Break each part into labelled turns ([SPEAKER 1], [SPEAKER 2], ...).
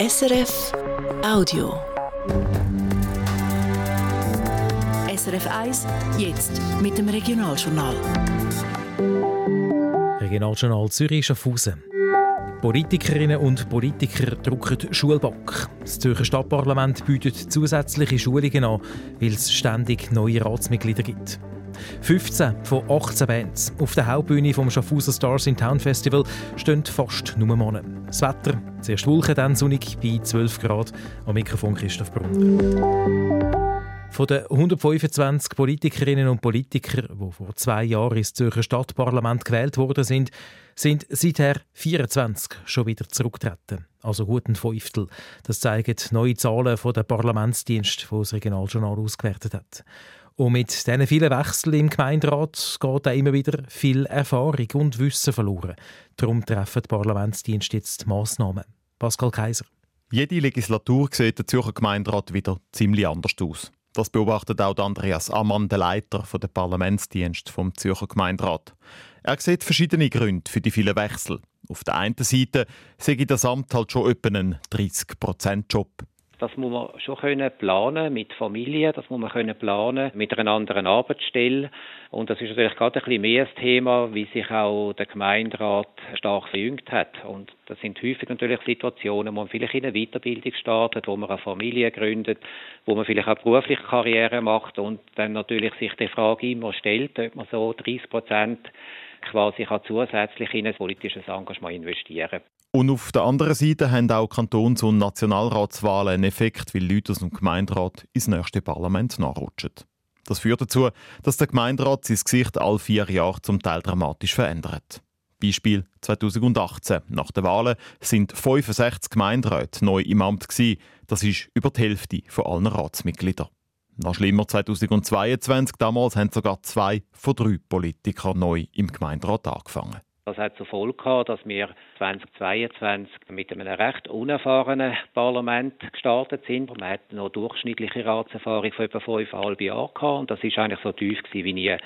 [SPEAKER 1] SRF Audio. SRF 1, jetzt mit dem Regionaljournal.
[SPEAKER 2] Regionaljournal Zürich Schaffhausen. Politikerinnen und Politiker drucken Schulbock. Das Zürcher Stadtparlament bietet zusätzliche Schulungen an, weil es ständig neue Ratsmitglieder gibt. 15 von 18 Bands auf der Hauptbühne vom Schaffhauser Stars in Town Festival stehen fast nur Männer. Das Wetter, zuerst Wolken, dann sonnig bei 12 Grad. Am Mikrofon Christoph Brunner. Von den 125 Politikerinnen und Politikern, die vor zwei Jahren ins Zürcher Stadtparlament gewählt worden sind, sind seither 24 schon wieder zurückgetreten. Also gut ein Fünftel. Das zeigen neue Zahlen von der Parlamentsdienst, die das Regionaljournal ausgewertet hat. Und mit diesen vielen Wechseln im Gemeinderat geht auch immer wieder viel Erfahrung und Wissen verloren. Darum treffen die Parlamentsdienste jetzt Massnahmen. Pascal Kaiser.
[SPEAKER 3] Jede Legislatur sieht der Zürcher Gemeinderat wieder ziemlich anders aus. Das beobachtet auch Andreas Ammann, der Leiter der Parlamentsdienst vom Zürcher Gemeinderat. Er sieht verschiedene Gründe für die vielen Wechsel. Auf der einen Seite sehe das Amt halt schon etwa einen 30%-Job.
[SPEAKER 4] Das muss man schon können planen mit Familie, das muss man können planen mit einer anderen Arbeitsstelle. Und das ist natürlich gerade ein bisschen mehr das Thema, wie sich auch der Gemeinderat stark verjüngt hat. Und das sind häufig natürlich Situationen, wo man vielleicht in eine Weiterbildung startet, wo man eine Familie gründet, wo man vielleicht auch berufliche Karriere macht und dann natürlich sich die Frage immer stellt, ob man so 30 Prozent quasi kann zusätzlich in ein politisches Engagement investieren
[SPEAKER 3] und auf der anderen Seite haben auch Kantons- und Nationalratswahlen einen Effekt, weil Leute aus dem Gemeinderat ins nächste Parlament nachrutschen. Das führt dazu, dass der Gemeinderat sein Gesicht alle vier Jahre zum Teil dramatisch verändert. Beispiel 2018. Nach den Wahlen sind 65 Gemeinderäte neu im Amt. Gewesen. Das ist über die Hälfte von allen Ratsmitgliedern. Noch schlimmer 2022. Damals haben sogar zwei von drei Politikern neu im Gemeinderat angefangen.
[SPEAKER 4] Das hat zur Folge gehabt, dass wir 2022 mit einem recht unerfahrenen Parlament gestartet sind. Wir hatten noch durchschnittliche Ratserfahrung von etwa fünfeinhalb Jahren gehabt und das ist eigentlich so tief gewesen wie nie.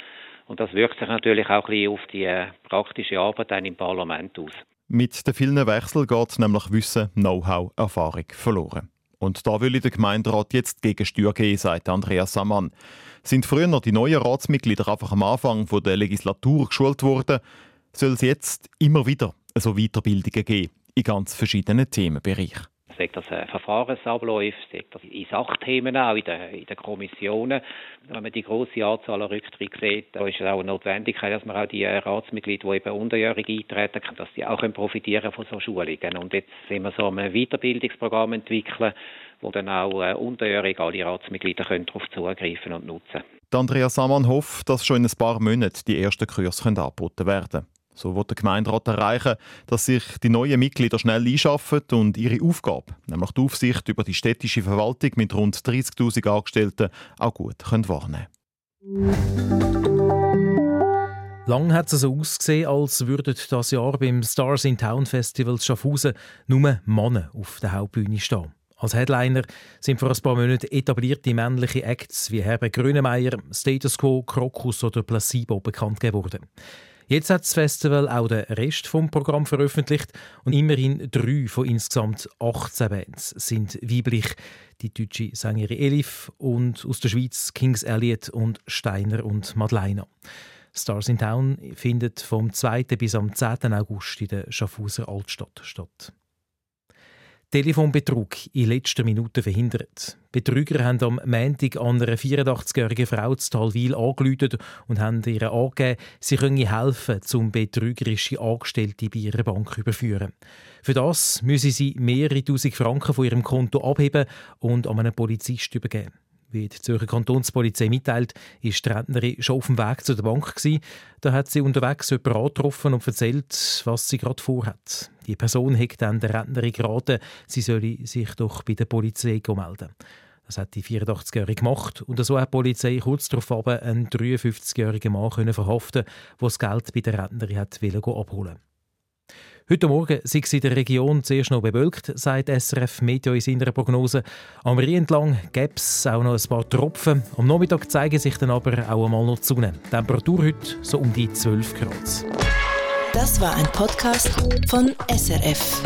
[SPEAKER 4] Und das wirkt sich natürlich auch ein bisschen auf die äh, praktische Arbeit dann im Parlament aus.
[SPEAKER 3] Mit den vielen Wechseln geht nämlich Wissen, Know-how, Erfahrung verloren. Und da will der Gemeinderat jetzt gegen Steuer gehen, sagt Andreas Sammann. Sind früher noch die neuen Ratsmitglieder einfach am Anfang der Legislatur geschult worden, soll es jetzt immer wieder so Weiterbildungen geben in ganz verschiedenen Themenbereichen.
[SPEAKER 4] Sagt das äh, Verfahrensabläufe, sagt das in Sachthemen auch, in den, in den Kommissionen. Wenn man die große Anzahl an Rücktritten sieht, da ist es auch eine Notwendigkeit, dass man auch die äh, Ratsmitglieder, die eben unterjährig eintreten können, dass die auch profitieren von so Schulungen. Und jetzt sind wir so ein Weiterbildungsprogramm entwickeln, wo dann auch äh, unterjährig alle Ratsmitglieder können darauf zugreifen und nutzen
[SPEAKER 3] Andreas Samann hofft, dass schon in ein paar Monaten die ersten Kurse angeboten werden können. So wird der Gemeinderat erreichen, dass sich die neuen Mitglieder schnell einschaffen und ihre Aufgabe, nämlich die Aufsicht über die städtische Verwaltung mit rund 30.000 Angestellten, auch gut können wahrnehmen
[SPEAKER 2] Lang hat es so ausgesehen, als würden das Jahr beim Stars in Town Festival Schaffhausen nur Männer auf der Hauptbühne stehen. Als Headliner sind vor ein paar Monaten etablierte männliche Acts wie Herbert Grönemeyer, Status Quo, Krokus oder Placebo bekannt geworden. Jetzt hat das Festival auch den Rest vom Programm veröffentlicht und immerhin drei von insgesamt 18 Bands sind weiblich. Die deutsche Sängerin Elif und aus der Schweiz Kings Elliot und Steiner und Madeleine. Stars in Town findet vom 2. bis am 10. August in der Schaffhauser Altstadt statt. Telefonbetrug in letzter Minute verhindert. Betrüger haben am Montag an einer 84-jährigen Frau zu Talwil angerufen und haben ihr angegeben, sie könne helfen, um betrügerische Angestellte bei ihrer Bank zu überführen. Für das müsse sie mehrere tausend Franken von ihrem Konto abheben und an einen Polizist übergeben. Wie die Zürcher Kantonspolizei mitteilt, ist die Rentnerin schon auf dem Weg zu der Bank. Gewesen. Da hat sie unterwegs jemanden angetroffen und erzählt, was sie gerade vorhat. Die Person hat dann der Rentnerin geraten, sie solle sich doch bei der Polizei melden. Das hat die 84-Jährige gemacht und so hat die Polizei kurz darauf einen 53-jährigen Mann verhaften, der das Geld bei der Rentnerin abholen Heute Morgen sei es in der Region zuerst noch bewölkt, sagt SRF Meteo in seiner Prognose. Am Rhein entlang gäbe es auch noch ein paar Tropfen. Am Nachmittag zeigen sich dann aber auch einmal noch die Sonne. Die Temperatur heute so um die 12 Grad.
[SPEAKER 1] Das war ein Podcast von SRF.